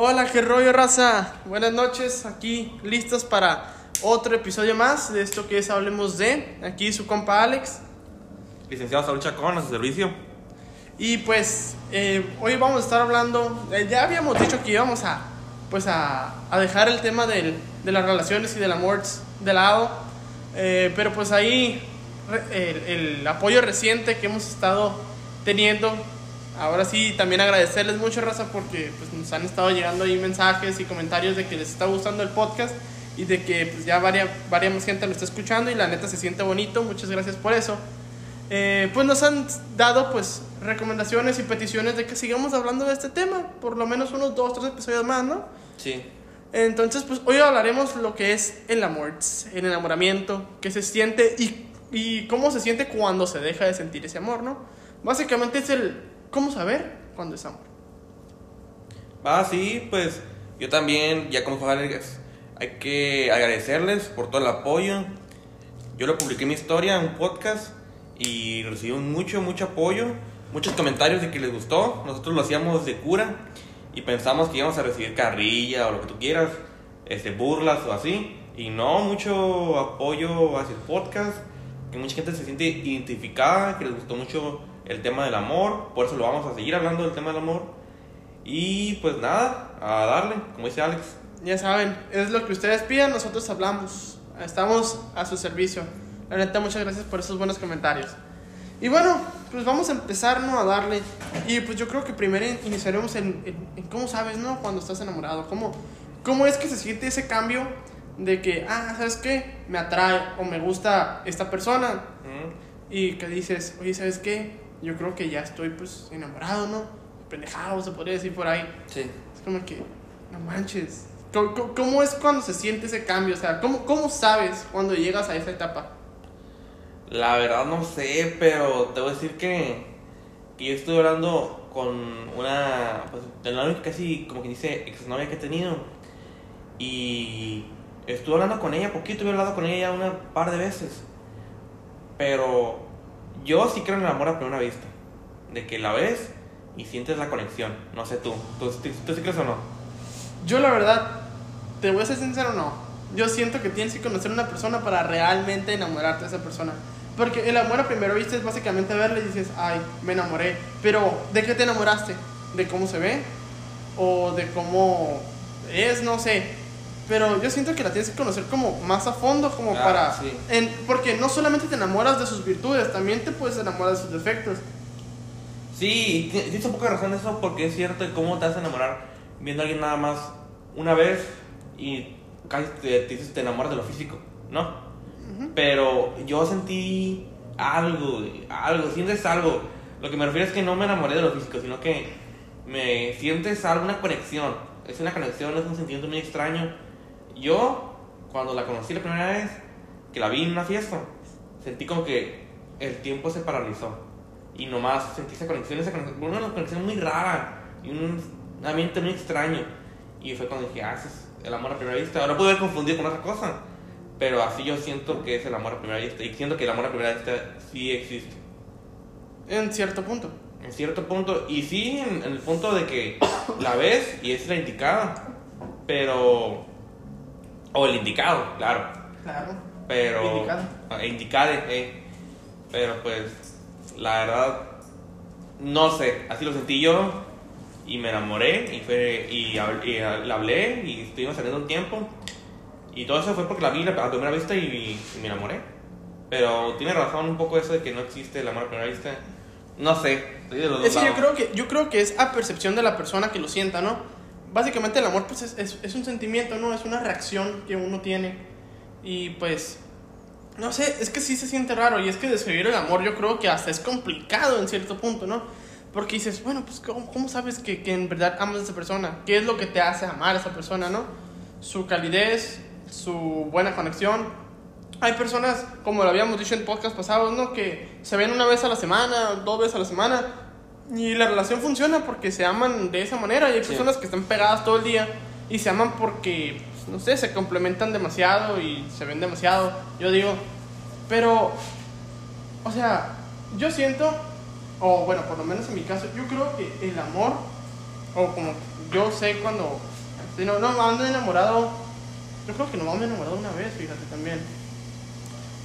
Hola, qué rollo, raza. Buenas noches, aquí listos para otro episodio más de esto que es Hablemos de. Aquí su compa Alex. Licenciado Saúl Chacón, a su servicio. Y pues eh, hoy vamos a estar hablando, eh, ya habíamos dicho que íbamos a, pues a, a dejar el tema del, de las relaciones y del amor de lado, eh, pero pues ahí el, el apoyo reciente que hemos estado teniendo, ahora sí también agradecerles mucho raza porque pues nos han estado llegando ahí mensajes y comentarios de que les está gustando el podcast y de que pues ya varias, varias más gente lo está escuchando y la neta se siente bonito, muchas gracias por eso. Eh, pues nos han dado pues recomendaciones y peticiones de que sigamos hablando de este tema, por lo menos unos dos, tres episodios más, ¿no? Sí. Entonces, pues hoy hablaremos lo que es el amor, el enamoramiento, qué se siente y, y cómo se siente cuando se deja de sentir ese amor, ¿no? Básicamente es el cómo saber cuándo es amor. Va, sí, pues yo también, ya como Alex, hay que agradecerles por todo el apoyo. Yo lo publiqué en mi historia, en un podcast, y recibí mucho, mucho apoyo, muchos comentarios de que les gustó. Nosotros lo hacíamos de cura y pensamos que íbamos a recibir carrilla o lo que tú quieras, este, burlas o así. Y no, mucho apoyo hacia el podcast, que mucha gente se siente identificada, que les gustó mucho el tema del amor, por eso lo vamos a seguir hablando del tema del amor. Y pues nada, a darle, como dice Alex. Ya saben, es lo que ustedes piden, nosotros hablamos. Estamos a su servicio. La neta, muchas gracias por esos buenos comentarios. Y bueno, pues vamos a empezar ¿no? a darle. Y pues yo creo que primero in- iniciaremos en, en- en cómo sabes, ¿no? Cuando estás enamorado. ¿Cómo, ¿Cómo es que se siente ese cambio de que, ah, ¿sabes qué? Me atrae o me gusta esta persona. Mm, Y que dices, oye, ¿sabes qué? Yo creo que ya estoy pues enamorado, ¿no? Pendejado, se podría decir por ahí. Sí. Es como que, no manches. ¿Cómo, cómo- es cuando se siente ese cambio? O sea, ¿cómo, ¿cómo sabes cuando llegas a esa etapa? La verdad no sé, pero te voy a decir que, que yo estuve hablando con una, pues, de la casi, como que dice, exnovia que he tenido. Y estuve hablando con ella poquito, he hablado con ella ya una par de veces. Pero yo sí creo en el amor a primera vista. De que la ves y sientes la conexión. No sé tú. ¿Tú, tú, sí crees o no? Yo la verdad, te voy a ser sincero, no. Yo siento que tienes que conocer a una persona para realmente enamorarte de esa persona. Porque el amor a primera vista es básicamente verle y dices, ay, me enamoré. Pero, ¿de qué te enamoraste? ¿De cómo se ve? ¿O de cómo es? No sé. Pero yo siento que la tienes que conocer como más a fondo, como Ah, para... sí. en- porque no solamente te enamoras de sus virtudes, también te puedes enamorar de sus defectos. Sí, tienes un poco de razón eso porque es cierto de cómo te vas a enamorar viendo a alguien nada más una vez y casi te, te, dices, te enamoras de lo físico, ¿no? Pero yo sentí algo, algo, sientes algo. Lo que me refiero es que no me enamoré de lo físico, sino que me sientes algo, una conexión. Es una conexión, es un sentimiento muy extraño. Yo, cuando la conocí la primera vez, que la vi en una fiesta, sentí como que el tiempo se paralizó. Y nomás sentí esa conexión, esa conexión, una conexión muy rara y un ambiente muy extraño. Y fue cuando dije, ah, ese es el amor a primera vista. Ahora puedo haber confundido con otra cosa, pero así yo siento que es el amor a primera vista. Y siento que el amor a primera vista sí existe. En cierto punto. En cierto punto, y sí, en, en el punto de que la ves y es la indicada, pero. O el indicado, claro. Claro. Pero. Indicado. Ah, indicade, eh. Pero pues, la verdad, no sé, así lo sentí yo y me enamoré y, fue, y, la hablé y estuvimos saliendo un tiempo. Y todo eso fue porque la vi la- a primera vista y, y me enamoré. Pero tiene razón un poco eso de que no existe el amor a primera vista. No sé, estoy de los dos Es que yo creo que, yo creo que es a percepción de la persona que lo sienta, ¿no? Básicamente el amor pues es, es, es un sentimiento, ¿no? Es una reacción que uno tiene. Y pues, no sé, es que sí se siente raro. Y es que describir el amor yo creo que hasta es complicado en cierto punto, ¿no? Porque dices, bueno, pues ¿cómo, cómo sabes que, que en verdad amas a esa persona? ¿Qué es lo que te hace amar a esa persona, ¿no? Su calidez, su buena conexión, hay personas, como lo habíamos dicho en podcast pasados, ¿no? Que se ven una vez a la semana, dos veces a la semana, y la relación funciona porque se aman de esa manera. Y hay Sí. personas que están pegadas todo el día y se aman porque, pues, no sé, se complementan demasiado y se ven demasiado, yo digo. Pero, o sea, yo siento, o bueno, por lo menos en mi caso, yo creo que el amor, o como yo sé cuando Sí, no, no, ando enamorado. Yo creo que no me he enamorado una vez, fíjate también.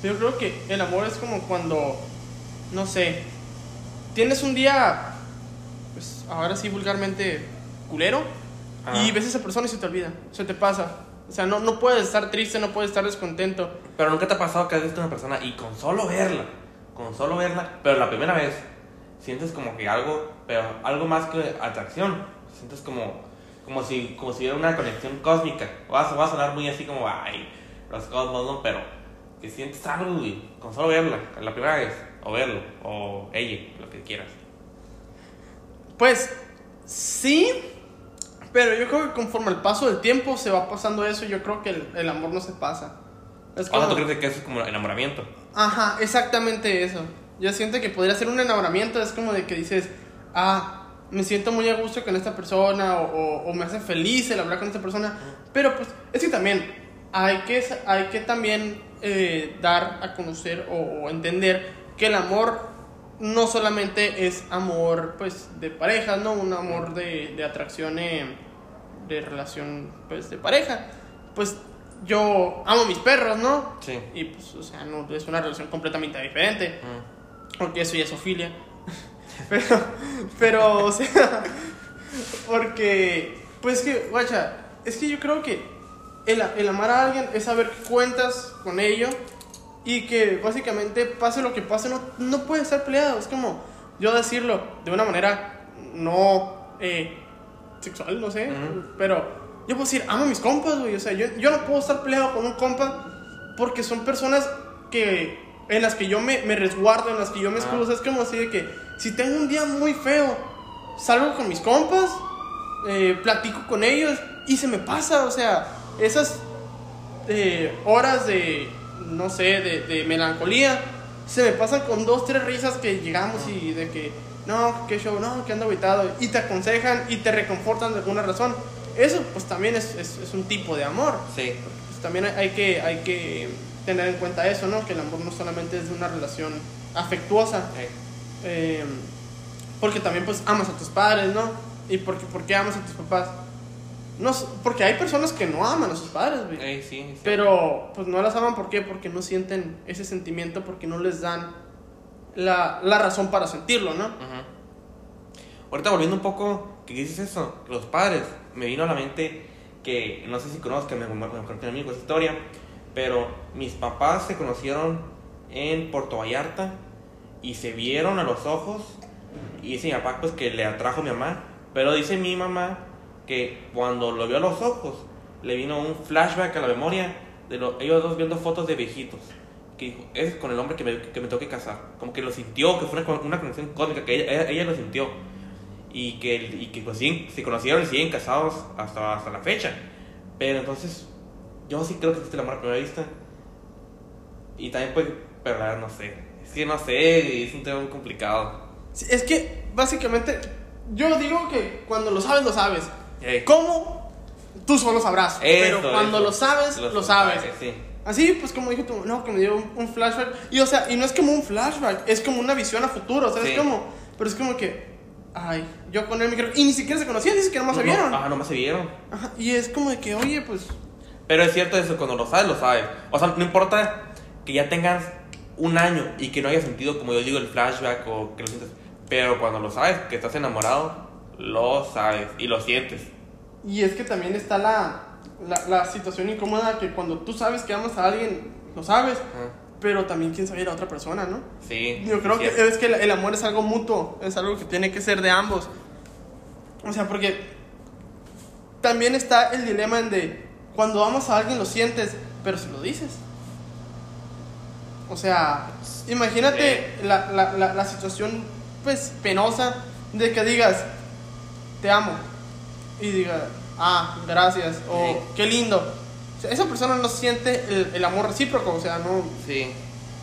Yo creo que el amor es como cuando, no sé, tienes un día, pues ahora sí vulgarmente culero, y ves a esa persona y se te olvida, se te pasa. O sea, no, no puedes estar triste, no puedes estar descontento. Pero nunca te ha pasado que has visto a una persona y con solo verla, con solo verla, pero la primera vez sientes como que algo, pero algo más que atracción, sientes como, como si, como si hubiera una conexión cósmica. Va a, va a sonar muy así como, ay, los cosmos, ¿no? Pero que sientes algo, güey, con solo verla, la primera vez, o verlo, o ella, lo que quieras. Pues sí, pero yo creo que conforme el paso del tiempo se va pasando eso, yo creo que el, el amor no se pasa. Es ¿Cuándo como- tú crees que eso es como enamoramiento? Ajá, exactamente eso. Yo siento que podría ser un enamoramiento, es como de que dices, ah, me siento muy a gusto con esta persona o, o- o me hace feliz el hablar con esta persona, pero pues es que también hay que, hay que también eh, dar a conocer o, o entender que el amor no solamente es amor pues de pareja, ¿no? Un amor de, de atracción, eh, de relación pues de pareja. Pues yo amo mis perros, ¿no? Sí. Y pues, o sea, no es una relación completamente diferente. Mm. Porque eso ya es ofilia. Pero, pero, o sea, porque, pues que, guacha, es que yo creo que el, el amar a alguien es saber que cuentas con ello y que básicamente pase lo que pase, no, no puede estar peleado. Es como yo decirlo de una manera no eh, sexual, no sé, Ujú. pero yo puedo decir, amo a mis compas, güey. O sea, yo, yo no puedo estar peleado con un compa porque son personas que en las que yo me, me resguardo, en las que yo me escudo. O sea, es como así de que si tengo un día muy feo, salgo con mis compas, eh, platico con ellos y se me pasa. O sea, esas eh, horas de, no sé, de, de melancolía, se me pasan con dos, tres risas que llegamos y de que, no, qué show, no, que ando aguitado. Y te aconsejan y te reconfortan de alguna razón. Eso pues también es, es, es un tipo de amor Sí. pues también hay, que, hay que tener en cuenta eso, ¿no? Que el amor no solamente es de una relación afectuosa, Eh, eh, porque también pues amas a tus padres, ¿no? ¿Y por qué, por qué amas a tus papás? No, porque hay personas que no aman a sus padres, güey. eh, sí, sí. Pero pues no las aman, ¿por qué? Porque no sienten ese sentimiento, porque no les dan la, la razón para sentirlo, ¿no? Ahorita volviendo un poco, que dices eso, los padres, me vino a la mente que, no sé si conozcan, me, me, me a mí con esa historia, pero mis papás se conocieron en Puerto Vallarta y se vieron a los ojos y dice mi papá pues que le atrajo a mi mamá, pero dice mi mamá que cuando lo vio a los ojos le vino un flashback a la memoria de lo- ellos dos viendo fotos de viejitos. Que dijo, es con el hombre que me, que me tengo que casar. Como que lo sintió, que fue una, una conexión cósmica, que ella, ella lo sintió. Y que, y que pues siguen- se conocieron y siguen casados hasta, hasta la fecha. Pero entonces, yo sí creo que existe el amor a primera vista. Y también pues, pero la verdad no sé. Es que no sé, es un tema muy complicado. Sí, Es que básicamente yo digo que cuando lo sabes, lo sabes. Ey. ¿Cómo? Tú solo sabrás. Pero cuando eso. lo sabes, Los lo sabes. padres, Sí. Así, pues como dijo tú, no, que me dio un, un flashback. Y o sea, y no es como un flashback, es como una visión a futuro. O sea, Sí. es como, pero es como que, ay, yo con él me creo. Y ni siquiera se conocían, ni siquiera más se No, vieron. No, ajá, nomás se vieron. Ajá, y es como de que, oye, pues, Pero es cierto eso, cuando lo sabes, lo sabes. O sea, no importa que ya tengas un año y que no haya sentido, como yo digo, el flashback o que lo sientas. Pero cuando lo sabes, que estás enamorado, lo sabes y lo sientes. Y es que también está la, la, la situación incómoda que cuando tú sabes que amas a alguien, lo sabes, pero también quién sabe a la otra persona, ¿no? Sí. Yo creo sí, que es- es que el, el amor es algo mutuo, es algo que tiene que ser de ambos. O sea, porque también está el dilema en de cuando amas a alguien lo sientes, pero se lo dices. O sea, imagínate la, la, la, la situación pues penosa de que digas, te amo. Y diga, ah, gracias, o Sí. qué lindo. O sea, esa persona no siente el, el amor recíproco, o sea, no, Sí.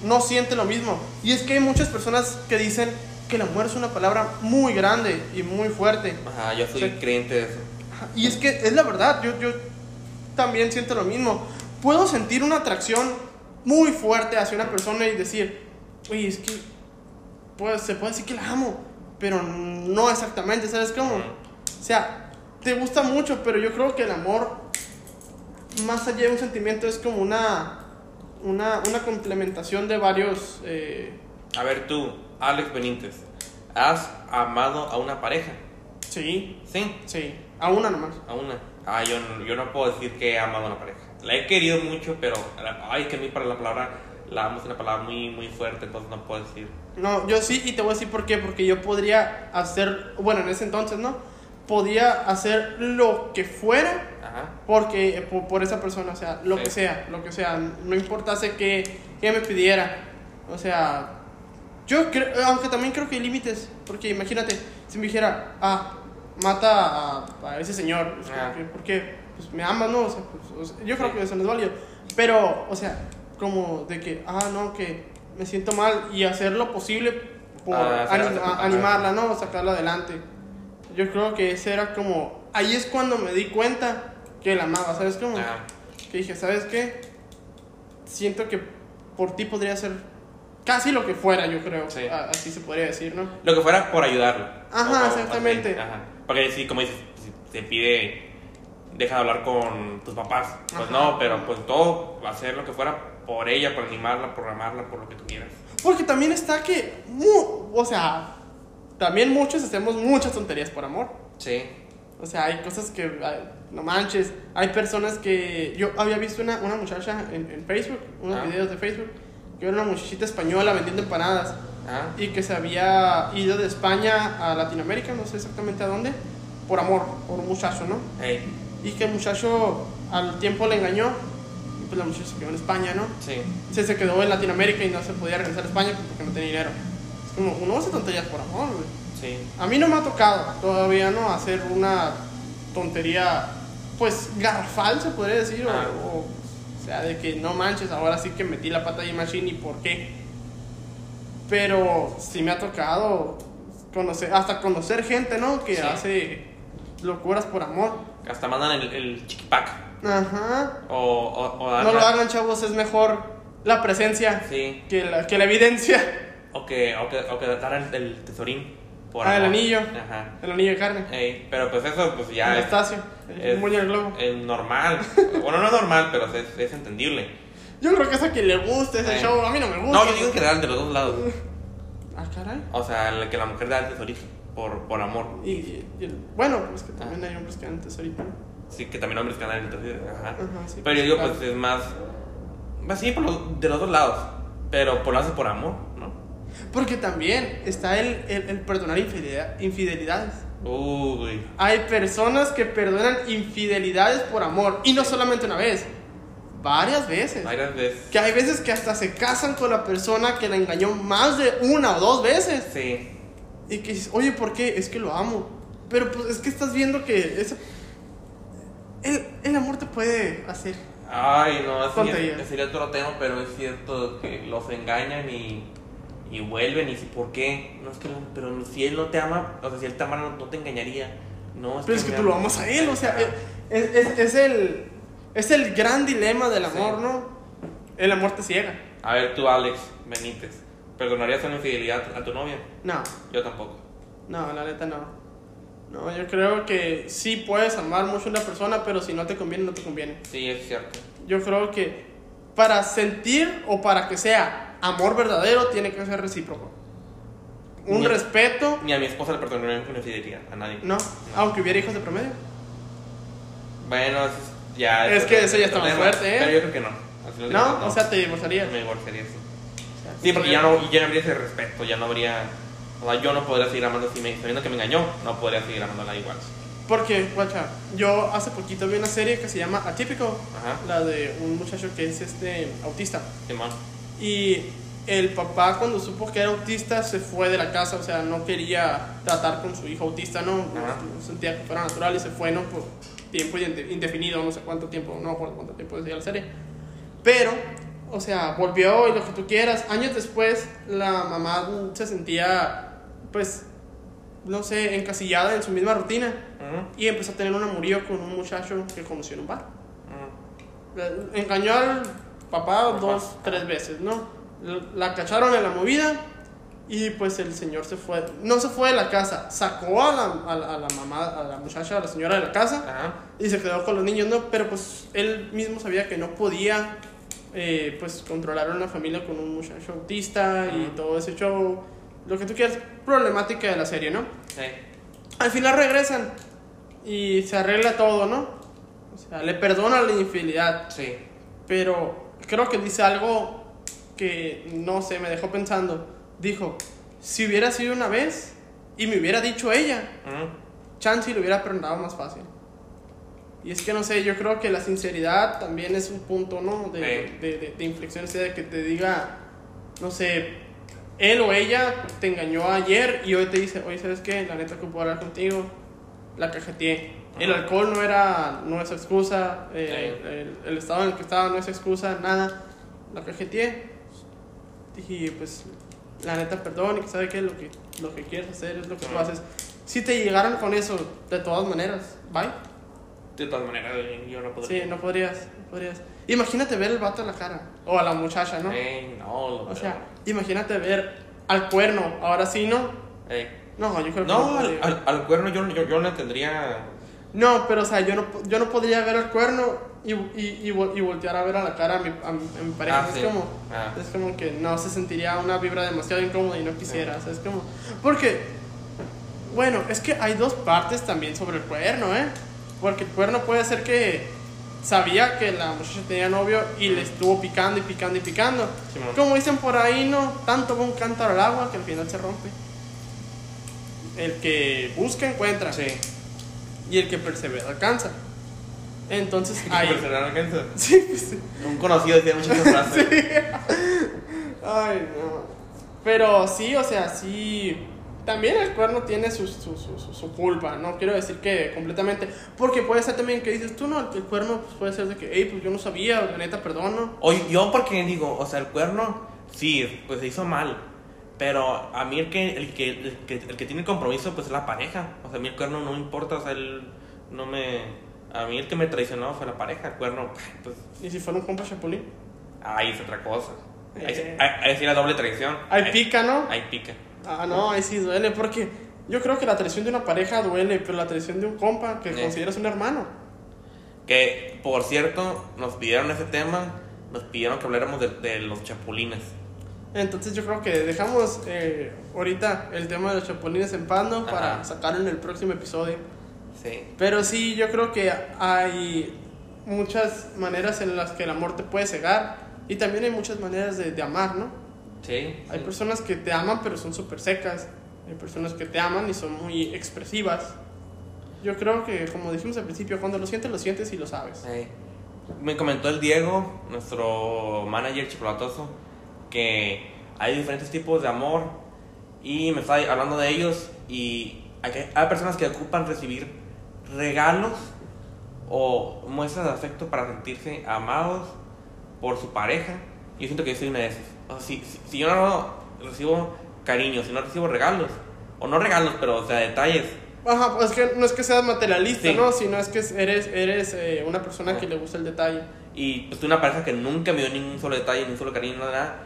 no siente lo mismo. Y es que hay muchas personas que dicen que el amor es una palabra muy grande y muy fuerte. Ajá, yo soy Sí. creyente de eso. Y es que es la verdad, yo, yo también siento lo mismo. Puedo sentir una atracción muy fuerte hacia una persona y decir, oye, es que pues, se puede decir que la amo, pero no exactamente, ¿sabes cómo? O sea, te gusta mucho, pero yo creo que el amor, más allá de un sentimiento, es como una, una, una complementación de varios... eh, A ver tú, Alex Benítez, ¿has amado a una pareja? sí, Sí, sí, a una nomás. a una. Ah, yo, no- yo no puedo decir que he amado a una pareja. La he querido mucho, pero, ay, que a mí para la palabra, la amo es una palabra muy, muy fuerte, entonces no puedo decir. No, yo sí, y te voy a decir por qué. Porque yo podría hacer, bueno, en ese entonces, ¿no? Podía hacer lo que fuera Ajá. porque eh, por, por esa persona, o sea, lo Sí. que sea, lo que sea, no importase que, que me pidiera. O sea, yo creo, aunque también creo que hay límites, porque imagínate, si me dijera, ah, mata a, a ese señor, es como Ah. que, ¿por qué? Pues me ama, ¿no? O sea, pues, o sea, yo creo que eso no es válido. Pero, o sea, como de que, ah, no, que me siento mal y hacer lo posible por Ah, anim- ajá. animarla, ¿no? Sacarla adelante. Yo creo que ese era como. Ahí es cuando me di cuenta que la amaba, ¿sabes cómo? Ajá. Que dije, ¿sabes qué? Siento que por ti podría ser casi lo que fuera, yo creo. Sí. A- Así se podría decir, ¿no? Lo que fuera por ayudarlo. Ajá, O- exactamente. Ajá. Porque sí, como dices, te pide, deja de hablar con tus papás. Pues Ajá. no, pero pues todo, hacer lo que fuera por ella, por animarla, por amarla, por lo que tú quieras. Porque también está que. o sea, también muchos hacemos muchas tonterías por amor. Sí. O sea, hay cosas que, ay, no manches, hay personas que... Yo había visto una, una muchacha en, en Facebook, unos Ah. videos de Facebook, que era una muchachita española vendiendo empanadas Ah, y que se había ido de España a Latinoamérica, no sé exactamente a dónde, por amor, por un muchacho, ¿no? hey, Y que el muchacho al tiempo le engañó, pues la muchacha se quedó en España, ¿no? sí. Se, se quedó en Latinoamérica y no se podía regresar a España porque no tenía dinero. Uno hace tonterías por amor, güey. Sí. A mí no me ha tocado todavía, ¿no? Hacer una tontería, pues, garrafal, se podría decir. o- Ah. O, o sea, de que no manches, ahora sí que metí la pata de Machine y por qué. Pero sí me ha tocado conocer, hasta conocer gente, ¿no? Que Sí. hace locuras por amor. Hasta mandan el, el chiquipac. Ajá. O, o, No lo hagan, chavos, es mejor la presencia Sí. que la, que la evidencia. O que, o que, o que dar el, el tesorín. Por Ah, el anillo. Ajá. El anillo de carne. Ey, pero pues eso, pues ya. el es- Estacio. El es- muñe del globo. es normal. bueno, no es normal, pero es, es entendible. Yo creo que es a quien le guste ese show. A mí no me gusta. No, yo digo en general de los dos lados. Ah, caray. O sea, el que la mujer da el tesorito por, por amor. Y, y- y el- bueno, pues que también hay hombres que dan tesorito. Sí, que también hombres que dan el tesorito. Ajá. Ajá, sí, Pero yo digo, claro. pues es más. Sí, por los- de los dos lados. Pero por lo hace por amor, ¿no? Porque también está el, el, el perdonar infidelidad- infidelidades. Uy. Hay personas que perdonan infidelidades por amor. Y no solamente una vez, varias veces. Varias veces. Que hay veces que hasta se casan con la persona que la engañó más de una o dos veces. Sí. Y que dices, oye, ¿por qué? Es que lo amo. Pero pues es que estás viendo que ese... el, el amor te puede hacer. Ay, no, sería otro tema, pero es cierto que los engañan y, y vuelven y si por qué. No es que, pero si él no te ama, o sea, si él te amara no, no te engañaría. No, Pero es que tú lo ama. amas a él, o sea, es, es- es el, es el gran dilema del amor, Sí. ¿no? El amor te ciega. A ver, tú, Alex Benítez, ¿perdonarías una infidelidad a tu novia? No, Yo tampoco. no, la neta no. No, yo creo que sí puedes amar mucho a una persona, pero si no te conviene, no te conviene. Sí, es cierto. Yo creo que para sentir o para que sea amor verdadero, tiene que ser recíproco. Un Ni- respeto, Ni a mi esposa le perdonaría una infidelidad, a nadie. no, aunque hubiera hijos de promedio. Bueno, es- ya. Es que eso ya está más fuerte, ¿eh? Pero yo creo que no. No, o sea, te divorciarías. Me divorciaría, sí. Sí, porque ya no, ya no habría ese respeto, ya no habría. O sea, yo no podría seguir amando, si me, sabiendo que me engañó, no podría seguir amándola igual. Porque, guacha, yo hace poquito vi una serie que se llama Atípico, Ajá. la de un muchacho que es este autista. Simón. Y el papá cuando supo que era autista se fue de la casa, o sea, no quería tratar con su hijo autista, ¿no? Ajá. No sentía que fuera natural y se fue, ¿no? Por tiempo inde- indefinido, no sé cuánto tiempo, no me acuerdo cuánto tiempo decía la serie. Pero, o sea, volvió y lo que tú quieras. Años después, la mamá se sentía, pues, no sé, encasillada en su misma rutina Ujú, y empezó a tener un amorío con un muchacho que conoció en un bar. ujú. Eh, Engañó al papá Papá. dos, tres veces, ¿no? La cacharon en la movida Y pues el señor se fue, no se fue de la casa, sacó a la, a la, a la mamá, a la muchacha, a la señora de la casa Ajá. y se quedó con los niños, ¿no? Pero pues él mismo sabía que no podía, eh, pues, controlar una familia con un muchacho autista y todo ese show, lo que tú quieras, problemática de la serie, ¿no? Sí. Al final regresan y se arregla todo, ¿no? O sea, le perdona la infidelidad, Sí. pero creo que dice algo que, no sé, me dejó pensando. Dijo, si hubiera sido una vez y me hubiera dicho ella, Ujú. chance y lo hubiera perdonado más fácil. Y es que no sé, yo creo que la sinceridad también es un punto, ¿no? De, Sí. de, de- de inflexión, o sea, de que te diga, no sé, él o ella te engañó ayer y hoy te dice, oye, ¿sabes qué? La neta que puedo hablar contigo, la cajeteé. El alcohol no era, no es excusa, eh, el, el estado en el que estaba no es excusa, nada. La cajeteé. Dije, pues, la neta, perdón, y que sabe que lo que, lo que quieres hacer es lo que tú haces. Si te llegaran con eso, de todas maneras, bye. De todas maneras, yo no podría. Sí, no podrías, no podrías. Imagínate ver el vato a la cara, o a la muchacha, ¿no? Ey, no, lo O sea, imagínate ver al cuerno, ahora sí, ¿no? Ey. No, yo creo que No, al, podría. al, al cuerno yo, yo, yo no tendría. No, pero o sea, yo no, yo no podría ver al cuerno y, y, y, vol- y voltear a ver a la cara a mi, a mi, a mi pareja. Ah, es sí. como, Ah. es como que no se sentiría una vibra demasiado incómoda y no quisiera. o sea, es como, porque, bueno, es que hay dos partes también sobre el cuerno, ¿eh? Porque el cuerno puede ser que sabía que la muchacha tenía novio y le estuvo picando y picando y picando. Simón. Como dicen por ahí, no, tanto va un cántaro al agua que al final se rompe. El que busca encuentra. Sí. Y el que persevera alcanza. Entonces ahí. Sí, pues, sí. Un conocido decía muchas frases. Ay, no. Pero sí, o sea, sí. También el cuerno tiene su, su, su, su- culpa, no quiero decir que completamente. Porque puede ser también que dices tú, no, el cuerno pues, puede ser de que, hey, pues yo no sabía, la neta, perdono. Oye, yo porque digo, o sea, el cuerno, sí, pues se hizo mal. Pero a mí el que, el que, el que, el que tiene el compromiso, pues es la pareja. O sea, a mí el cuerno no me importa, o sea, él no me... A mí el que me traicionó fue la pareja, el cuerno, pues, Y si fuera un compa chapulín. ahí es otra cosa. Ahí, Eh. ahí, ahí sí la doble traición. Ahí pica, ¿no? Ahí pica. Ah, no, ahí sí duele, porque yo creo que la traición de una pareja duele, pero la traición de un compa que Sí. consideras un hermano. Que, por cierto, nos pidieron ese tema, nos pidieron que habláramos de, de los chapulines. Entonces yo creo que dejamos eh, ahorita el tema de los chapulines en pando para Ajá. sacarlo en el próximo episodio. Sí. Pero sí, yo creo que hay muchas maneras en las que el amor te puede cegar y también hay muchas maneras de, de amar, ¿no? Sí. Hay personas que te aman pero son súper secas, hay personas que te aman y son muy expresivas. Yo creo que, como dijimos al principio, cuando lo sientes, lo sientes y lo sabes. Sí. Me comentó el Diego, nuestro manager chocolatoso, que hay diferentes tipos de amor y me está hablando de ellos y hay, hay personas que ocupan recibir regalos o muestras de afecto para sentirse amados por su pareja. Yo siento que yo soy una de esas. O sea, si, si, si yo no recibo cariño, si no recibo regalos, o no regalos, pero o sea, detalles, Ajá, pues que no es que seas materialista, Sí. ¿no? Sino es que eres, eres eh, una persona que le gusta el detalle. Y pues una pareja que nunca me dio ningún solo detalle, ni un solo cariño, nada.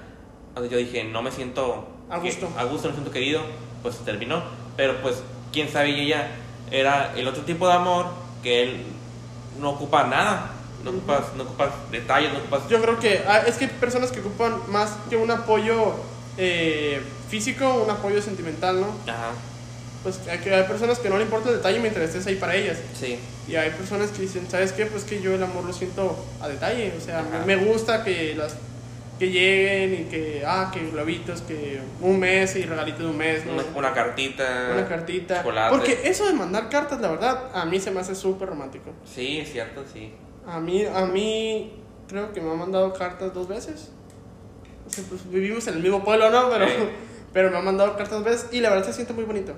Entonces yo dije, no me siento A que- gusto. a gusto, no me siento querido. Pues terminó. Pero pues, quién sabe, y ella era el otro tipo de amor que él no ocupa nada. No ocupas, no ocupas detalles, no ocupas. Yo creo que ah, es que hay personas que ocupan más que un apoyo eh, físico, un apoyo sentimental, ¿no? Ajá, Pues hay, que- hay personas que no le importa el detalle mientras estés ahí para ellas. sí. Y hay personas que dicen, ¿sabes qué? Pues que yo el amor lo siento a detalle. O sea, Ajá. me gusta que las que lleguen y que, ah, que globitos, que un mes y regalitos de un mes, ¿no? Una, una cartita. Una cartita. chocolate. Porque eso de mandar cartas, la verdad, a mí se me hace súper romántico. Sí, es cierto, sí. A mí, a mí, creo que me ha mandado cartas dos veces. O sea, pues vivimos en el mismo pueblo, ¿no? Pero, Sí. pero me ha mandado cartas dos veces y la verdad se siente muy bonito.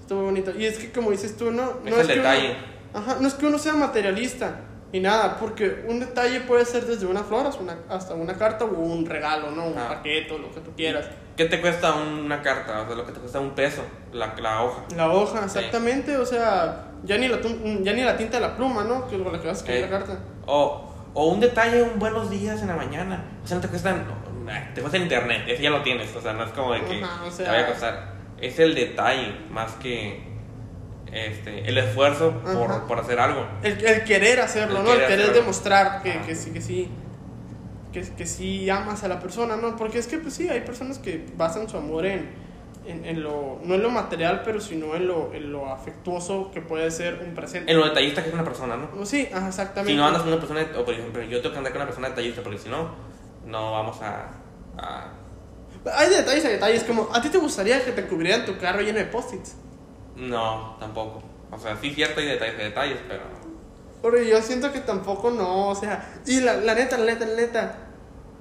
Está muy bonito. Y es que, como dices tú, no, Es no el que detalle. Uno, ajá, no es que uno sea materialista ni nada, porque un detalle puede ser desde una flor hasta una, hasta una carta o un regalo, ¿no? Un Ah. paquete o lo que tú quieras. ¿Qué te cuesta una carta? O sea, lo que te cuesta un peso, la, la hoja. La hoja, Sí. exactamente, o sea, ya ni, la, tu- ya ni la tinta de la pluma, ¿no? Que es la que vas a escribir Eh. la carta. O, o un detalle, un buenos días en la mañana. O sea, no te cuesta eh, te en internet, ese ya lo tienes, o sea, no es como de que Ajá, o sea- te vaya a costar. Es el detalle más que este, el esfuerzo por, por hacer algo. El, el querer hacerlo, El ¿no? El querer hacerlo. demostrar que, que sí, que sí. Que, que sí amas a la persona, ¿no? Porque es que, pues sí, hay personas que basan su amor en, en, en lo. No en lo material, pero sino en lo, en lo afectuoso que puede ser un presente. En lo detallista que es una persona, ¿no? Sí, ajá, exactamente. Si no andas con una persona, o por ejemplo, yo tengo que andar con una persona detallista, porque si no, no vamos a. a- Hay detalles, hay detalles. Como, ¿a ti te gustaría que te cubrieran tu carro lleno de post-its? no, tampoco. O sea, sí, cierto, hay detalles, hay detalles, pero. Porque yo siento que tampoco no, o sea, y la, la neta, la neta, la neta,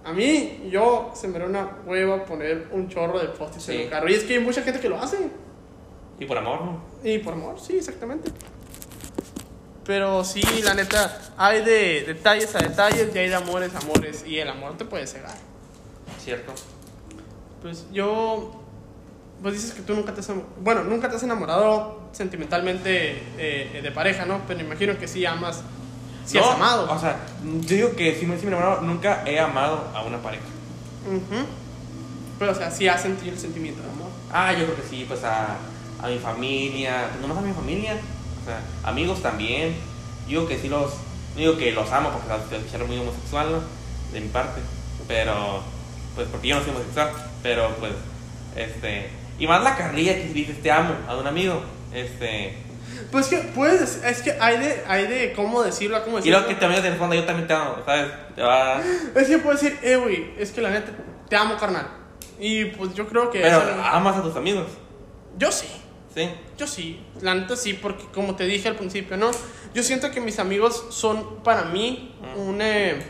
a mí, yo se me da una hueva poner un chorro de post-its en el carro. Y es que hay mucha gente que lo hace. Y por amor, ¿no? Y por amor, sí, exactamente. Pero sí, la neta, hay de detalles a detalles y hay de amores a amores. Y el amor te puede cegar. Cierto. Pues yo. Pues dices que tú nunca te has. Bueno, nunca te has enamorado sentimentalmente eh, de pareja, ¿no? Pero imagino que sí amas. No, has amado. O sea, yo digo que si me, si me enamorado, nunca he amado a una pareja. Ujú. Pero, o sea, sí has sentido el sentimiento de amor. Ah, yo creo que sí, pues a, a mi familia, pues nomás a mi familia, o sea, amigos también. Yo digo que sí los, digo que los amo porque es ser muy homosexual, ¿no? De mi parte, pero, pues porque yo no soy homosexual, pero pues, este, y más la carrilla que si dices te amo a un amigo, este, Pues que puedes. Es que hay de, hay de cómo decirlo, cómo y decirlo. luego que también en el fondo yo también te amo, ¿sabes? Te va- Es que puedes decir, eh, güey, es que la neta, te amo, carnal. Y pues yo creo que. pero amas a tus amigos, yo sí. ¿sí? Yo sí, la neta sí, porque como te dije al principio, ¿no? Yo siento que mis amigos son para mí un, eh,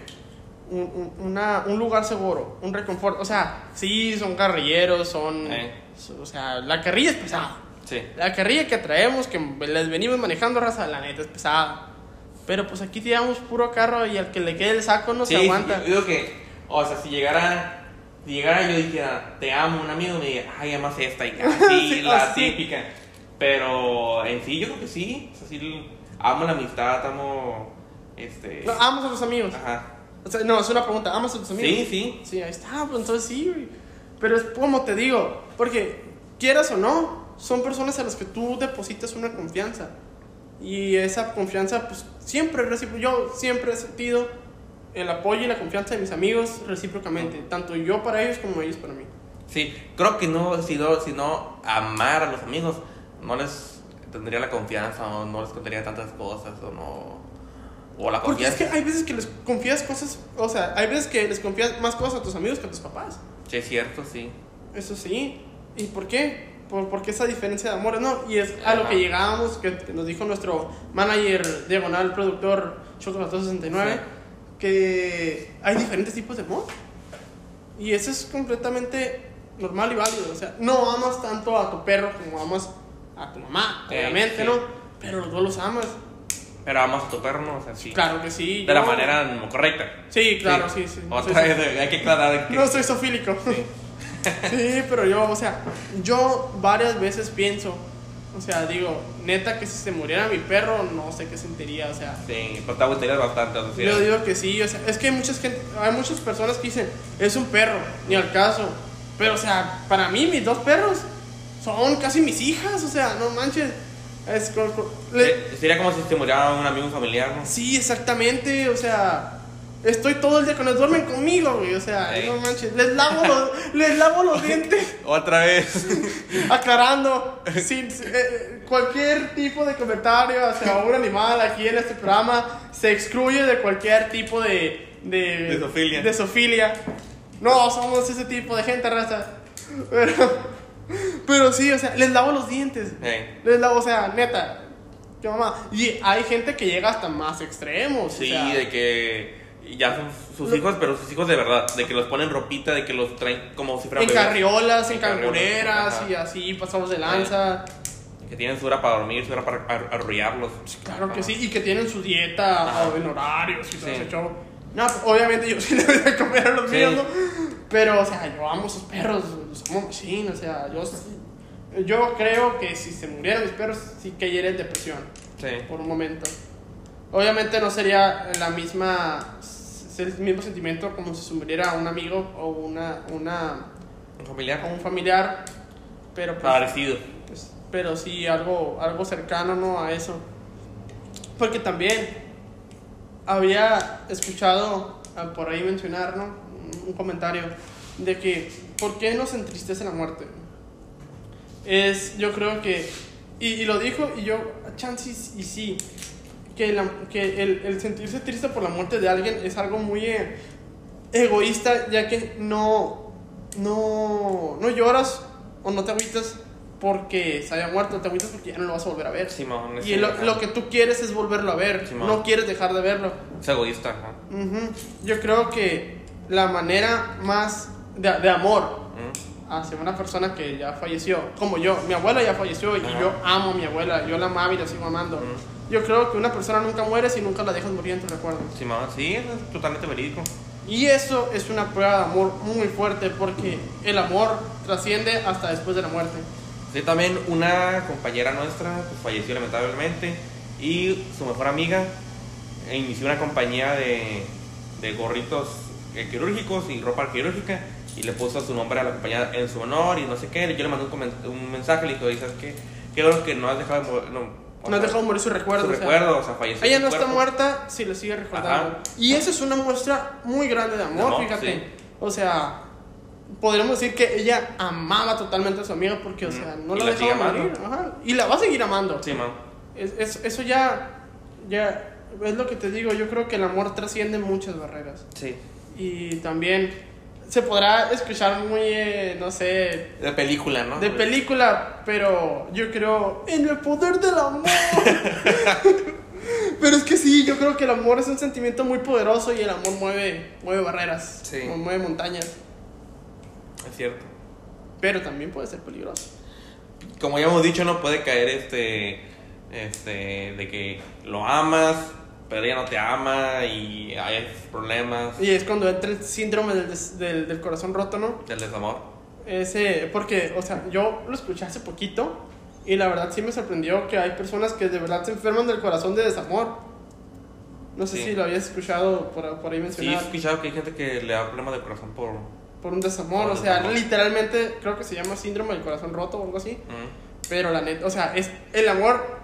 un- una- un lugar seguro, un reconfort. O sea, sí, son carrilleros, son... Eh. O sea, la carrilla es pesada. Sí. La carrilla que traemos, que les venimos manejando raza, la neta es pesada. Pero pues aquí tiramos puro carro y al que le quede el saco no Sí, se aguanta. yo digo que, o sea, si llegara, si llegara yo dijera, te amo, un amigo me diga, ay, amas esta y así, Sí, la típica. Pero en sí, yo creo que sí, o sea, sí, amo la amistad, amo, este, No, amas a tus amigos. ajá. O sea, no, es una pregunta, ¿amas a tus amigos? Sí, sí, Sí, ahí está, pues entonces sí, güey. Pero es como te digo, porque quieras o no, son personas a las que tú depositas una confianza. Y esa confianza, pues siempre recíproco. Yo siempre he sentido el apoyo y la confianza de mis amigos recíprocamente, tanto yo para ellos como ellos para mí. sí. Creo que no, si no, si no amar a los amigos, no les tendría la confianza o no les contaría tantas cosas o no, o la Porque es que hay veces que les confías cosas, o sea, hay veces que les confías más cosas a tus amigos que a tus papás. Sí, es cierto, sí. Eso sí. ¿Y por qué? Por, porque esa diferencia de amores, ¿no? Y es a lo que llegábamos, que, que nos dijo nuestro manager diagonal, productor Chocolate 69, Sí. que hay diferentes tipos de amor. Y eso es completamente normal y válido. O sea, no amas tanto a tu perro como amas a tu mamá, Sí, obviamente, sí. ¿no? Pero los dos los amas. Pero amas a tu perro, ¿no? O sea, sí. Claro que sí. De yo- la manera correcta. Sí, claro, sí, sí. Otra vez, hay que aclarar que. No soy sofílico. Sí. Pero yo, o sea, yo varias veces pienso, o sea, digo, neta que si se muriera mi perro, no sé qué sentiría, o sea. Sí, pero te aguantarías bastante. O sea, Yo digo que sí, o sea, es que hay muchas gente, hay muchas personas que dicen, es un perro, ni al caso. Pero, o sea, para mí mis dos perros son casi mis hijas, o sea, no manches. Es le- se- sería como si te muriera un amigo familiar, ¿no? sí, exactamente, o sea, estoy todo el día con ellos, duermen conmigo, güey, o sea, Sí. no manches, les lavo los, les lavo los dientes. Otra vez. aclarando, sin, eh, cualquier tipo de comentario hacia un animal aquí en este programa se excluye de cualquier tipo de... De, De zoofilia. de zoofilia. No, somos ese tipo de gente, raza. Pero, pero sí, o sea, les lavo los dientes. Les lavo, o sea, neta. Qué mamá. Y hay gente que llega hasta más extremos. sí, o sea, de que ya son sus hijos, pero sus hijos de verdad. De que los ponen ropita, de que los traen como si fueran en bebés. carriolas, en En y así, pasamos de lanza. Que tienen su hora para dormir, su hora para ar- arrullarlos. Claro que sí, y que tienen su dieta en horarios y todo Sí. ese show. No, pues, obviamente yo sí le voy a comer a los Sí. míos, ¿no? Pero, o sea, yo amo esos perros, los amo machine, o sea, yo, sí- yo creo que si se murieran mis perros, sí caería en depresión Sí. por un momento. Obviamente no sería la misma es el mismo sentimiento como si se muriera un amigo o una, una Un o familiar. un familiar, pero pues, Parecido. pues, pero sí algo, algo cercano ¿no? a eso. Porque también había escuchado ah, por ahí mencionar ¿no? un- un comentario de que ¿por qué nos entristece la muerte? Es, yo creo que, y, y lo dijo, y yo, chances, y sí, que, la- que el, el sentirse triste por la muerte de alguien es algo muy eh, egoísta, ya que no, no, no lloras o no te agüitas porque se haya muerto, te agüitas porque ya no lo vas a volver a ver. Simón, y lo, lo que tú quieres es volverlo a ver, Simón. no quieres dejar de verlo. Es egoísta. ajá. Ujú. Yo creo que la manera más de, de amor Mm. hacia una persona que ya falleció, como yo, mi abuela ya falleció y Ajá. yo amo a mi abuela, yo la amaba y la sigo amando. Mm. Yo creo que una persona nunca muere si nunca la dejas morir en tu recuerdo. Simón, sí, eso es totalmente verídico. Y eso es una prueba de amor muy fuerte porque el amor trasciende hasta después de la muerte. Sí, también una compañera nuestra pues, falleció lamentablemente y su mejor amiga eh, inició una compañía de, de gorritos eh, quirúrgicos y ropa quirúrgica y le puso su nombre a la compañía en su honor y no sé qué. Yo le mandé un, un mensaje, le dije, "Oye, ¿sabes qué? Qué bueno que no has dejado de mo- no, o No sea, dejado morir su recuerdo. su o sea, recuerdo, o sea, falleció. ella no está cuerpo". muerta si le sigue recordando. Ajá. Y eso es una muestra muy grande de amor, fíjate. sí. O sea, podríamos decir que ella amaba totalmente a su amiga porque, o sea, no la la dejaba morir. Ajá. Y la va a seguir amando. Sí, man. Es- es- eso ya, ya es lo que te digo. Yo creo que el amor trasciende muchas barreras. Sí. Y también se podrá escuchar muy, eh, no sé, De película, ¿no? de película, pero yo creo en el poder del amor. pero es que sí, yo creo que el amor es un sentimiento muy poderoso y el amor mueve, mueve barreras, Sí. mueve montañas, Es cierto. pero también puede ser peligroso. como ya hemos dicho, no puede caer este, este, de que lo amas, pero ella no te ama y hay problemas Y es cuando entra el síndrome del, des- del, del corazón roto, ¿no? del desamor. Ese, porque, o sea, yo lo escuché hace poquito y la verdad sí me sorprendió que hay personas que de verdad se enferman del corazón de desamor. No sé Sí. si lo habías escuchado por, por ahí Sí, he escuchado que hay gente que le da problemas de corazón por... por un desamor, Por o sea, desamor. literalmente creo que se llama síndrome del corazón roto o algo así. Mm, Pero la neta, o sea, es, el amor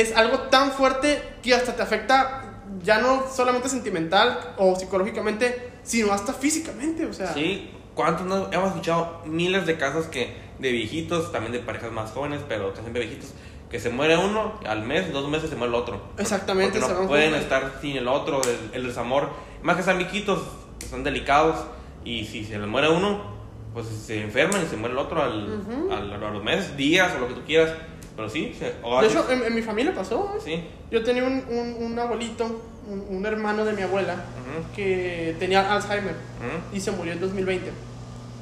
es algo tan fuerte que hasta te afecta ya no solamente sentimental o psicológicamente, sino hasta físicamente, o sea. Sí, ¿cuántos no? Hemos escuchado miles de casos que de viejitos, también de parejas más jóvenes, pero también de viejitos, que se muere uno, al mes, dos meses se muere el otro. Exactamente, Porque no pueden estar sin el otro, el, el desamor. Más que están viejitos, están delicados, y si se les muere uno, pues se enferman y se muere el otro al, Ujú. al- a los meses, días o lo que tú quieras. Pero sí, se, o De hecho, en, en mi familia pasó. ¿eh? sí. Yo tenía un, un, un abuelito, un, un hermano de mi abuela, Ujú, que tenía Alzheimer ujú. y se murió en 2020.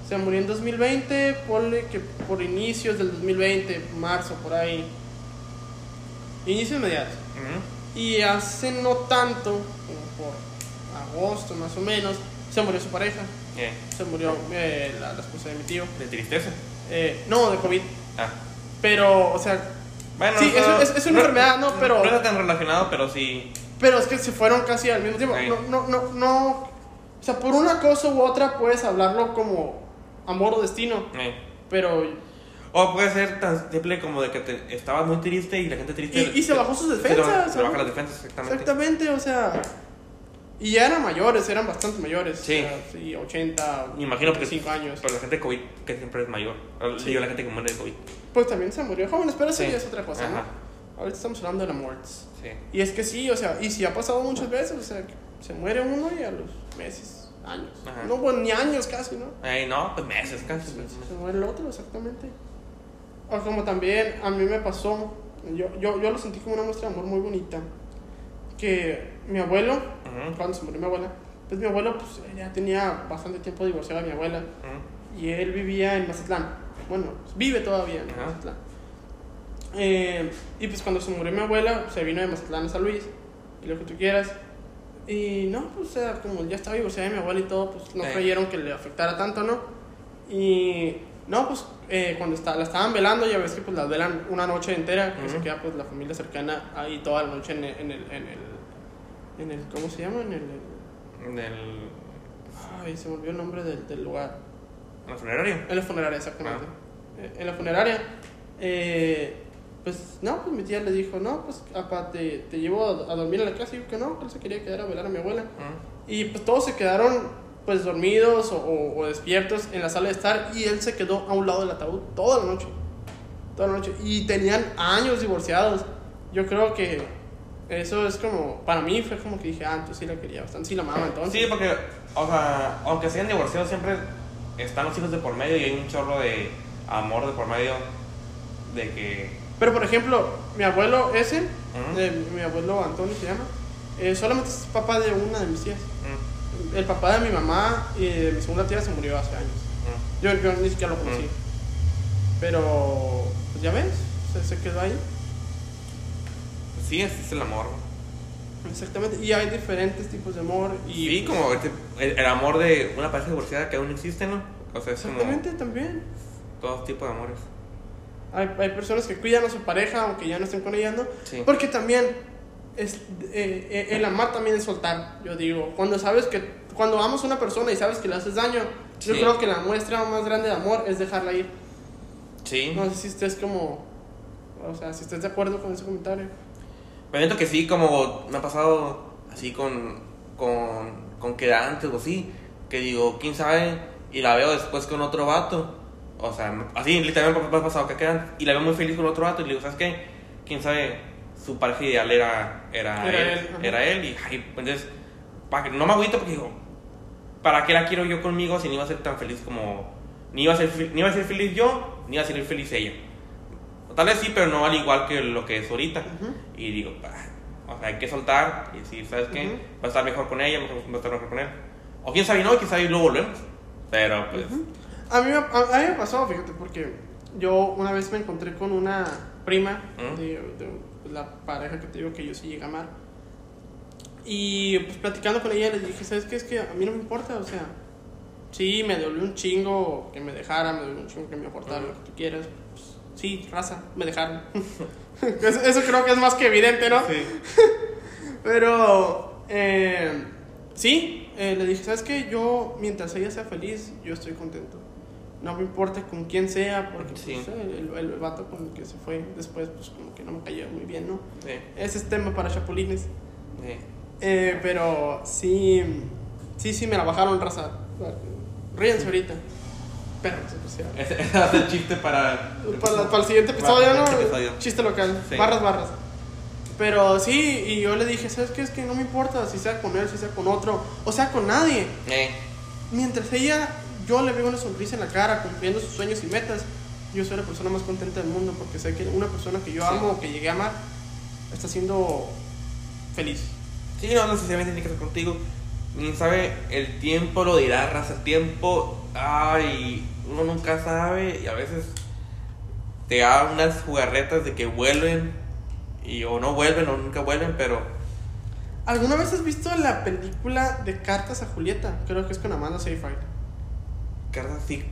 Se murió en 2020, ponle que por inicios del 2020, marzo, por ahí. Inicios mediados. Ujú. Y hace no tanto, como por agosto más o menos, se murió su pareja. Eh, Se murió eh, la, la esposa de mi tío. de tristeza. Eh, no, de COVID. Ah. Pero, o sea, Bueno, Sí, eso- es- es- una enfermedad, ¿no? Pero- No está tan relacionado, pero sí. pero es que se fueron casi al mismo tiempo. Sí. No, no, no, no. O sea, por una cosa u otra puedes hablarlo como amor o destino. eh. Pero. O puede ser tan simple como de que te, estabas muy triste y la gente triste. Y, y se bajó sus se defensas. Se le baja ¿no? las defensas, exactamente. Exactamente, o sea. Y ya eran mayores, eran bastante mayores. Sí. O sea, sí, 80, Me imagino que 5 años. Pero la gente COVID, que siempre es mayor. Sí. Digo, la gente que muere de COVID. Pues también se murió jóvenes, pero eso Sí. ya es otra cosa, Ajá. ¿no? Ahorita estamos hablando de la muerte. Sí. Y es que sí, o sea, y si ha pasado muchas veces, o sea, se muere uno y a los meses, años. Ajá. No, bueno, ni años casi, ¿no? Ey, no, pues meses casi. Se muere el otro, exactamente. O como también a mí me pasó, yo, yo, yo lo sentí como una muestra de amor muy bonita. Que mi abuelo, Ujú, cuando se murió mi abuela, pues mi abuelo pues, ya tenía bastante tiempo divorciado de mi abuela. Y él vivía en Mazatlán. Bueno, vive todavía en Ajá. Mazatlán. Eh, y pues cuando se murió mi abuela, se vino de Mazatlán a San Luis. Y lo que tú quieras. Y no, pues o sea, como ya estaba divorciada de mi abuela y todo, pues no Sí. creyeron que le afectara tanto, ¿no? Y no, pues eh, cuando está, la estaban velando, ya ves que pues la velan una noche entera, que se Ujú. queda pues la familia cercana ahí toda la noche en el, en el, en el, en el- ¿cómo se llama? En el, Del. Ay, se me olvidó el nombre del, del lugar. ¿En la funeraria? En la funeraria, exactamente. Eh, En la funeraria, eh, pues no, pues mi tía le dijo, no, pues papá, te, te llevo a, a dormir a la casa. Y yo que no, que él se quería quedar a velar a mi abuela. Mm. Y pues todos se quedaron pues dormidos o, o- o despiertos en la sala de estar y él se quedó a un lado del ataúd toda la noche. Toda la noche. Y tenían años divorciados. Yo creo que eso es como, para mí fue como que dije, ah, entonces sí la quería bastante, sí la amaba entonces. Sí, porque, o sea, aunque se hayan divorciado, siempre están los hijos de por medio y hay un chorro de amor de por medio de que. Pero por ejemplo, mi abuelo ese, eh, mi abuelo Antonio se llama, eh, solamente es papá de una de mis tías. mm, El papá de mi mamá y de mi segunda tía se murió hace años. mm. Yo, yo ni siquiera lo conocí. Pero, pues ya ves, se, se quedó ahí. Sí, ese es el amor. Exactamente. Y hay diferentes tipos de amor. Y, sí, como este- el, el amor de una pareja divorciada que aún existe, ¿no? O sea, es como Exactamente, también. todo tipo de amores. Hay, hay personas que cuidan a su pareja aunque ya no estén con ella, ¿no? Sí. Porque también es, eh, eh, el amar también es soltar, yo digo. Cuando sabes que, cuando amas a una persona y sabes que le haces daño, yo Sí. creo que la muestra más grande de amor es dejarla ir. Sí. No sé si estés como, o sea, si estés de acuerdo con ese comentario. Me siento que sí, como me ha pasado así con, con, con quedantes o así, que digo, quién sabe, y la veo después con otro vato. O sea, no- así literalmente me ha pasado que quedan, y la veo muy feliz con otro vato, y le digo, ¿sabes qué? Quién sabe, su pareja ideal era, era, Era él, él, era él, y ay, entonces, que- no me agüito porque digo, ¿para qué la quiero yo conmigo si ni iba a ser tan feliz como, ni iba a ser, ni iba a ser feliz yo, ni iba a ser feliz ella? Tal vez sí, pero no al igual que lo que es ahorita. Ujú. Y digo, "Ah, o sea, hay que soltar y decir, ¿sabes qué? Ujú. Va a estar mejor con ella, mejor- va a estar mejor con él. O quién sabe, no, sabe y luego volvemos. Pero pues, A mí, a, a mí me pasó, fíjate, porque yo una vez me encontré con una prima ¿Mm? de, de la pareja que te digo que yo sí llegué a amar. Y pues platicando con ella le dije, ¿sabes qué? Es que a mí no me importa, o sea, sí, me dolió un chingo que me dejara, me dolió un chingo que me aportara lo que tú quieras. Pues, sí, raza, me dejaron. eso, eso creo que es más que evidente, ¿no? sí. Pero, eh, sí, eh, le dije, ¿sabes qué? Yo, mientras ella sea feliz, yo estoy contento. No me importa con quién sea, porque Sí. pues, el, el, el vato con el que se fue después, pues como que no me cayó muy bien, ¿no? Sí, Ese es tema para chapulines. sí. Eh, pero sí, sí, sí, me la bajaron raza. Ríense ahorita. Ya. Ese ese va a ser chiste para... Para, para el siguiente episodio, Para el ¿no? siguiente episodio. Chiste local. Sí. Barras, barras. Pero sí, y yo le dije, ¿sabes qué? Es que no me importa si sea con él, si sea con otro, o sea, con nadie. Eh, Mientras ella, yo le veo una sonrisa en la cara, cumpliendo sus sueños y metas, yo soy la persona más contenta del mundo porque sé que una persona que yo Sí. amo, que llegué a amar, está siendo feliz. sí, no necesariamente tiene que ser contigo. Sabe, el tiempo lo dirá, raza, el tiempo... Ay, uno nunca sabe y a veces te da unas jugarretas de que vuelven y o no vuelven o nunca vuelven, pero... ¿Alguna vez has visto la película de Cartas a Julieta? Creo que es con Amanda Seyfried. Cartas sí,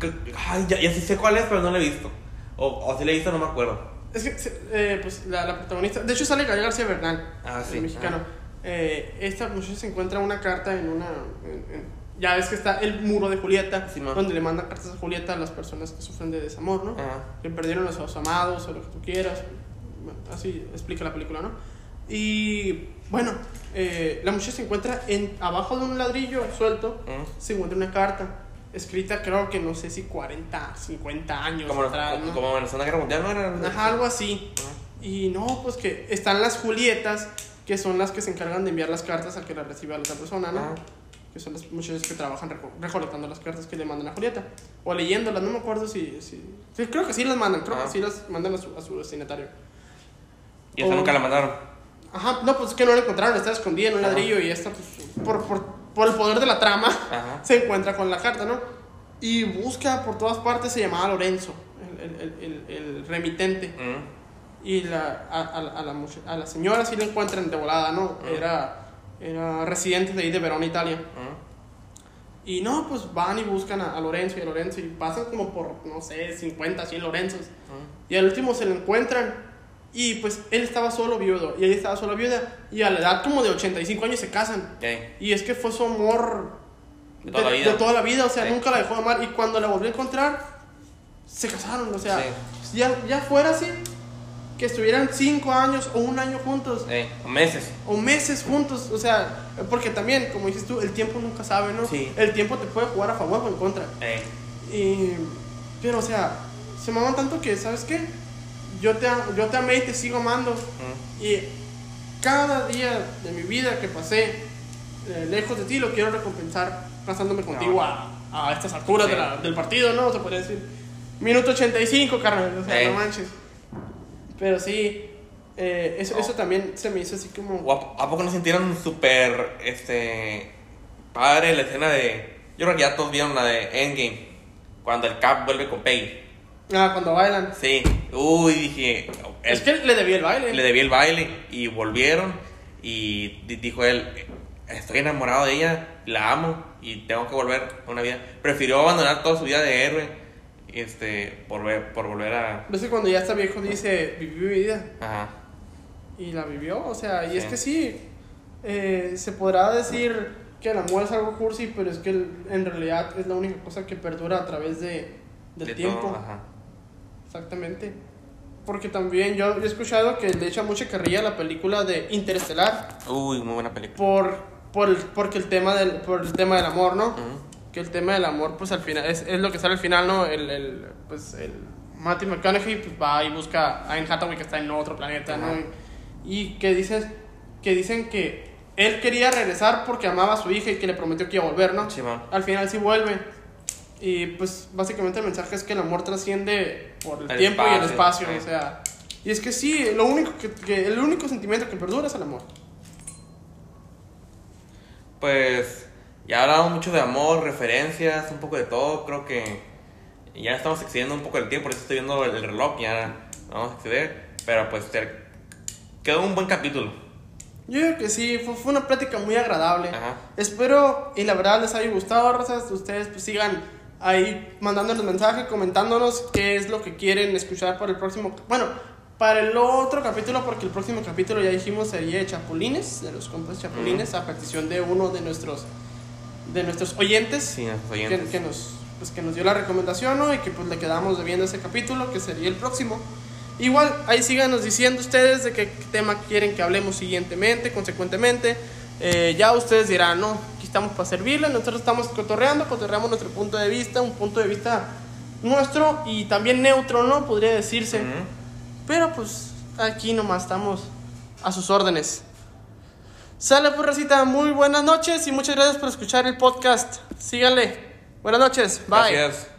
ay, ya, ya sí sé cuál es, pero no la he visto. O, o si la he visto, no me acuerdo. Es que, eh, pues, la, la protagonista, de hecho sale Gael García Bernal, Ah, el sí. mexicano. Eh, esta muchacha se encuentra una carta en una... en- en- ya ves que está el muro de Julieta, Sí, donde le mandan cartas a Julieta a las personas que sufren de desamor, ¿no? Ajá. Que perdieron a sus amados o lo que tú quieras. Así explica la película, ¿no? Y bueno, eh, la muchacha se encuentra en, abajo de un ladrillo suelto, Mm. se encuentra una carta escrita creo que no sé si 40, 50 años Como, atrás, ¿no? como en la Segunda Guerra Mundial, ¿no era? Ajá, algo así. Ajá. Y no, pues que están las Julietas, que son las que se encargan de enviar las cartas a que las reciba la otra persona, ¿no? Ajá. Que son las muchachas que trabajan reco- recolectando las cartas que le mandan a Julieta. O leyéndolas, no me acuerdo si... si sí, creo que sí las mandan, creo Ah. que sí las mandan a su, a su destinatario. Y esa O- nunca la mandaron. Ajá, no, pues es que no la encontraron, estaba escondida en un Ajá. ladrillo y esta, pues, por, por, por el poder de la trama, Ajá. se encuentra con la carta, ¿no? Y busca por todas partes, se llamaba Lorenzo, el, el, el, remitente. Mm. Y la, a, a, a la, a la señora sí la encuentran de volada, ¿no? Ah. Era, era residente de ahí de Verona, Italia. Mm. Y no, pues van y buscan a, a Lorenzo y a Lorenzo y pasan como por, no sé, 50, 100 Lorenzos. Mm. Y al último se lo encuentran Y pues él estaba solo viudo y ella estaba solo viuda. Y a la edad como de 85 años se casan. Ey, Y es que fue su amor De toda la vida. de toda la vida, o sea, Sí. nunca la dejó de amar. Y cuando la volvió a encontrar, se casaron, o sea, Sí. ya, ya fuera así, que estuvieran 5 años o un año juntos, ey, meses. o meses juntos, o sea, porque también, como dices tú, el tiempo nunca sabe, ¿no? Sí. El tiempo te puede jugar a favor o en contra. Ey, Y, pero, o sea, se maman tanto que, ¿sabes qué? Yo te, yo te amé y te sigo amando. mm, Y cada día de mi vida que pasé eh, lejos de ti lo quiero recompensar casándome contigo No. a, a estas alturas Sí. de la- del partido, ¿no? Se podría decir. Minuto 85, carnal. O sea, Ey. no manches. Pero sí, eh, eso, eso también se me hizo así como. ¿O ¿A, poco no sintieron súper, este, padre la escena de... Yo creo que ya todos vieron la de Endgame, cuando el Cap vuelve con Peggy. Ah, cuando bailan. Sí, uy, dije... es que le debí el baile. Le debí el baile y volvieron y di- dijo él, estoy enamorado de ella, la amo y tengo que volver a una vida. Prefirió abandonar toda su vida de héroe este, por, ver- por volver a... ¿Ves que cuando ya está viejo dice, viví mi vida? Ajá. Y la vivió, o sea, y es que sí, eh, se podrá decir que el amor es algo cursi, pero es que en realidad es la única cosa que perdura a través de, del de tiempo. todo, ajá. Exactamente. Porque también yo, he escuchado que le echa mucha carrilla a la película de Interestelar Uy, muy buena película. por, por, el, porque el tema del, por el tema del amor, ¿no? Ujú. Que el tema del amor, pues al final, es, es lo que sale al final, ¿no? El, el, pues el Matthew McConaughey pues, va y busca a Anne Hathaway que está en otro planeta, ¿no? Y, y que, dices, que dicen que él quería regresar porque amaba a su hija y que le prometió que iba a volver, ¿no? Simón. Al final sí vuelve. Y pues básicamente el mensaje es que el amor trasciende por el, El tiempo y el espacio, sí. o sea. Y es que sí, lo único que, que- el único sentimiento que perdura es el amor. Pues ya hablamos mucho de amor, referencias, un poco de todo. Creo que ya estamos excediendo un poco el tiempo, por eso estoy viendo el, el reloj, ya vamos a exceder. Pero pues quedó un buen capítulo. Yo creo que sí, fue, fue una plática muy agradable. Ajá. Espero y la verdad les haya gustado, razas. Ustedes pues sigan ahí mandándonos mensaje, comentándonos qué es lo que quieren escuchar para el próximo. Bueno, para el otro capítulo, porque el próximo capítulo ya dijimos sería de Chapulines, de los compas Chapulines, a petición de uno de nuestros, de nuestros oyentes. Sí, nuestros que, oyentes. que nos, pues, que nos dio la recomendación ¿no? y que pues le quedamos debiendo ese capítulo que sería el próximo. Igual, ahí síganos diciendo ustedes de qué tema quieren que hablemos siguientemente, consecuentemente. Eh, ya ustedes dirán, no, aquí estamos para servirles, nosotros estamos cotorreando, cotorreamos nuestro punto de vista, un punto de vista nuestro y también neutro, ¿no? Podría decirse. Pero pues aquí nomás estamos a sus órdenes. Sale pues Rosita, muy buenas noches y muchas gracias por escuchar el podcast. Síganle. Buenas noches. Bye. Gracias.